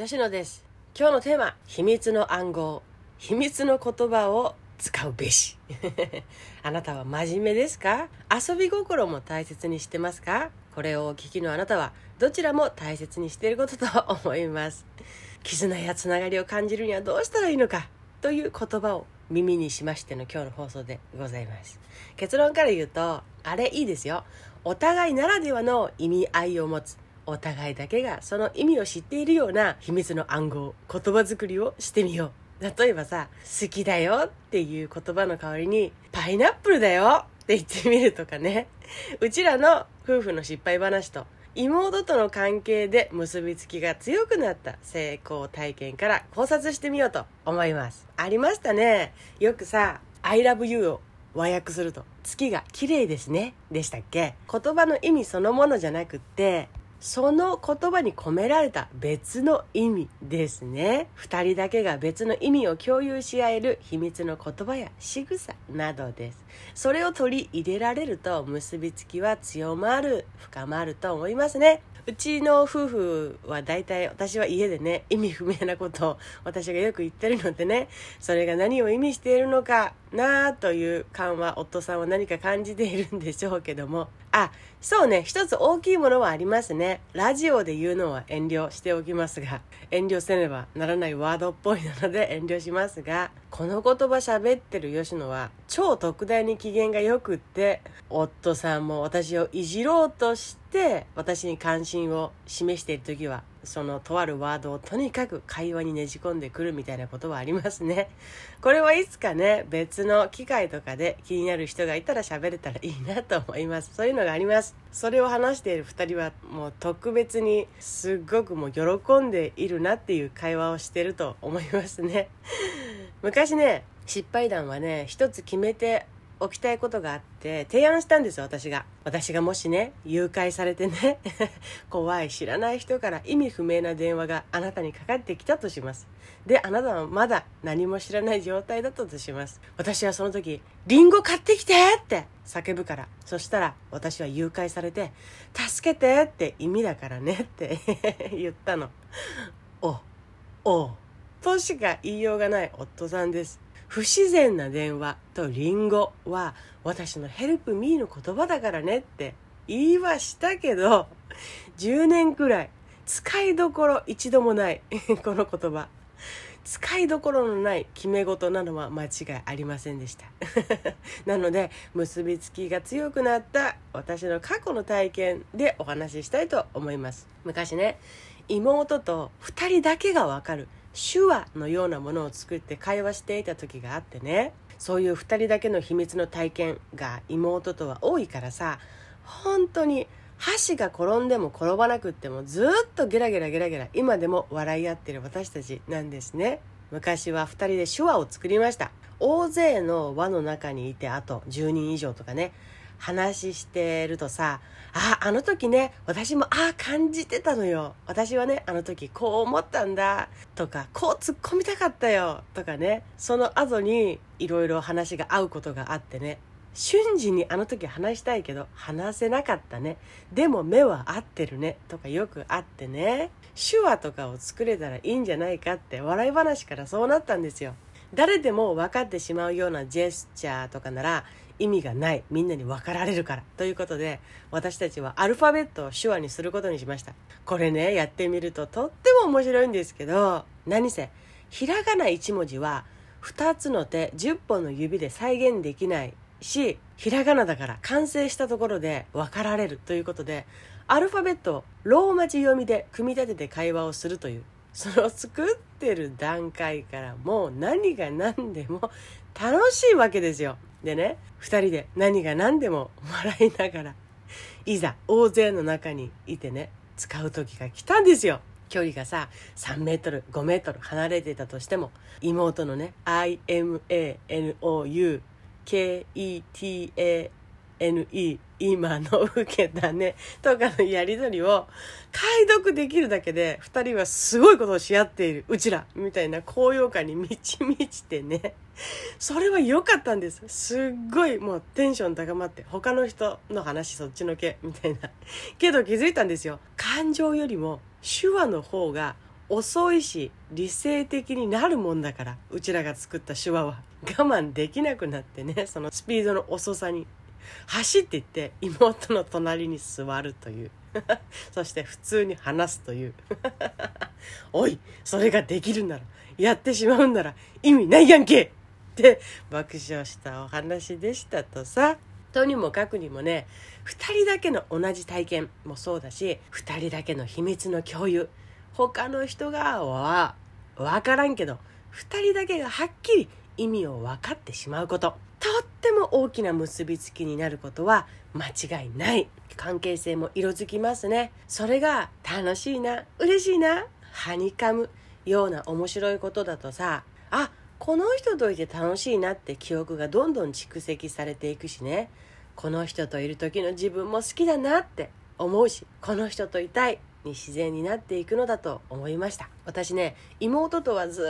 吉野です。今日のテーマ秘密の暗号。秘密の言葉を使うべし。あなたは真面目ですか？遊び心も大切にしてますか？これをお聞きのあなたはどちらも大切にしていることと思います。絆やつながりを感じるにはどうしたらいいのか？という言葉を耳にしましての今日の放送でございます。結論から言うとあれいいですよ。お互いならではの意味合いを持つ。お互いだけがその意味を知っているような秘密の暗号言葉作りをしてみよう。例えばさ「好きだよ」っていう言葉の代わりに「パイナップルだよ」って言ってみるとかね。うちらの夫婦の失敗話と妹との関係で結びつきが強くなった成功体験から考察してみようと思います。ありましたね。よくさ「I love you」を和訳すると「月が綺麗ですね」でしたっけ？言葉の意味そのものじゃなくってその言葉に込められた別の意味ですね。二人だけが別の意味を共有し合える秘密の言葉や仕草などです。それを取り入れられると結びつきは強まる、深まると思いますね。うちの夫婦は大体私は家でね意味不明なことを私がよく言ってるのでねそれが何を意味しているのかなあという感は夫さんは何か感じているんでしょうけども。あそうね。一つ大きいものはありますね。ラジオで言うのは遠慮しておきますが遠慮せねばならないワードっぽいので遠慮しますがこの言葉喋ってる吉野は超特大に機嫌がよくって夫さんも私をいじろうとして私に関心を示している時はそのとあるワードをとにかく会話にねじ込んでくるみたいなことはありますね。これはいつかね、別の機会とかで気になる人がいたら喋れたらいいなと思います。そういうのがあります。それを話している2人はもう特別にすっごくもう喜んでいるなっていう会話をしてると思いますね。昔ね、失敗談はね、一つ決めておきたいことがあって提案したんですよ私が私がもしね誘拐されてね 怖い知らない人から意味不明な電話があなたにかかってきたとしますであなたはまだ何も知らない状態だったとします私はその時「リンゴ買ってきて!」って叫ぶからそしたら私は誘拐されて「助けて!」って意味だからねって 言ったのおおとしか言いようがない夫さんです不自然な電話とリンゴは私のヘルプミーの言葉だからねって言いはしたけど10年くらい使いどころ一度もない この言葉。使いどころのない決め事なのは間違いありませんでした。なので結びつきが強くなった私の過去の体験でお話ししたいと思います。昔ね妹と2人だけがわかる。手話のようなものを作って会話していた時があってね。そういう2人だけの秘密の体験が妹とは多いからさ本当に箸が転んでも転ばなくってもずっとゲラゲラゲラゲラ今でも笑い合ってる私たちなんですね。昔は2人で手話を作りました。大勢の輪の中にいてあと10人以上とかね話してるとさあああの時ね私もああ感じてたのよ。私はねあの時こう思ったんだとかこう突っ込みたかったよとかねその後にいろいろ話が合うことがあってね。瞬時にあの時話したいけど話せなかったね。でも目は合ってるね。とかよくあってね。手話とかを作れたらいいんじゃないかって笑い話からそうなったんですよ。誰でも分かってしまうようなジェスチャーとかなら意味がない。みんなに分かられるから。ということで私たちはアルファベットを手話にすることにしました。これねやってみるととっても面白いんですけど何せひらがな1文字は2つの手10本の指で再現できない。しひらがなだから完成したところで分かられるということでアルファベットをローマ字読みで組み立てて会話をするというその作ってる段階からもう何が何でも楽しいわけですよ。でね2人で何が何でも笑いながらいざ大勢の中にいてね使う時が来たんですよ。距離がさ3メートル5メートル離れてたとしても妹のね IMANOU K-E-T-A-N-E 今の受けたね。とかのやり取りを解読できるだけで2人はすごいことをし合っている。うちらみたいな高揚感に満ち満ちてね。それは良かったんです。すっごいもうテンション高まって他の人の話そっちのけみたいな。けど気づいたんですよ。感情よりも手話の方が遅いし理性的になるもんだからうちらが作った手話は。我慢できなくなってねそのスピードの遅さに走っていって妹の隣に座るという。そして普通に話すという。おいそれができるならやってしまうんなら意味ないやんけ!って爆笑したお話でしたとさ。とにもかくにもね2人だけの同じ体験もそうだし2人だけの秘密の共有。他の人がは分からんけど2人だけがはっきり意味を分かってしまうこと。とっても大きな結びつきになることは間違いない関係性も色づきますね。それが楽しいな嬉しいなはにかむような面白いことだとさあこの人といて楽しいなって記憶がどんどん蓄積されていくしね。この人といる時の自分も好きだなって思うしこの人といたいに自然になっていくのだと思いました。私ね妹とはず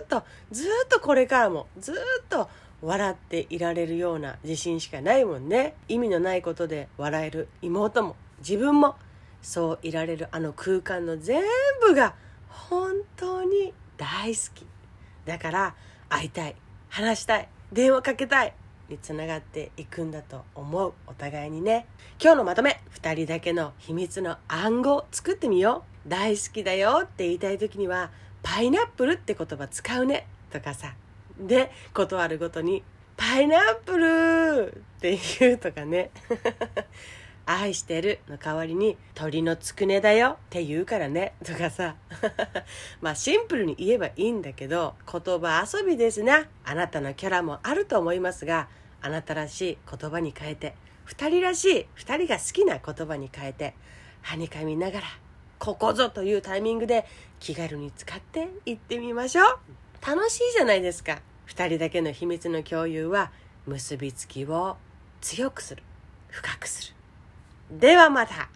っとずっとこれからもずっと笑っていられるような自信しかないもんね。意味のないことで笑える妹も自分もそういられるあの空間の全部が本当に大好き。だから会いたい話したい電話かけたいにつながっていくんだと思う。お互いにね。今日のまとめ。2人だけの秘密の暗号作ってみよう。大好きだよって言いたい時にはパイナップルって言葉使うね。とかさ。で断るごとにパイナップルって言うとかね。愛してるの代わりに鳥のつくねだよって言うからね。とかさ。まあシンプルに言えばいいんだけど言葉遊びですな。あなたのキャラもあると思いますがあなたらしい言葉に変えて2人らしい2人が好きな言葉に変えてはにかみながらここぞというタイミングで気軽に使っていってみましょう。楽しいじゃないですか。2人だけの秘密の共有は結びつきを強くする。深くする。ではまた。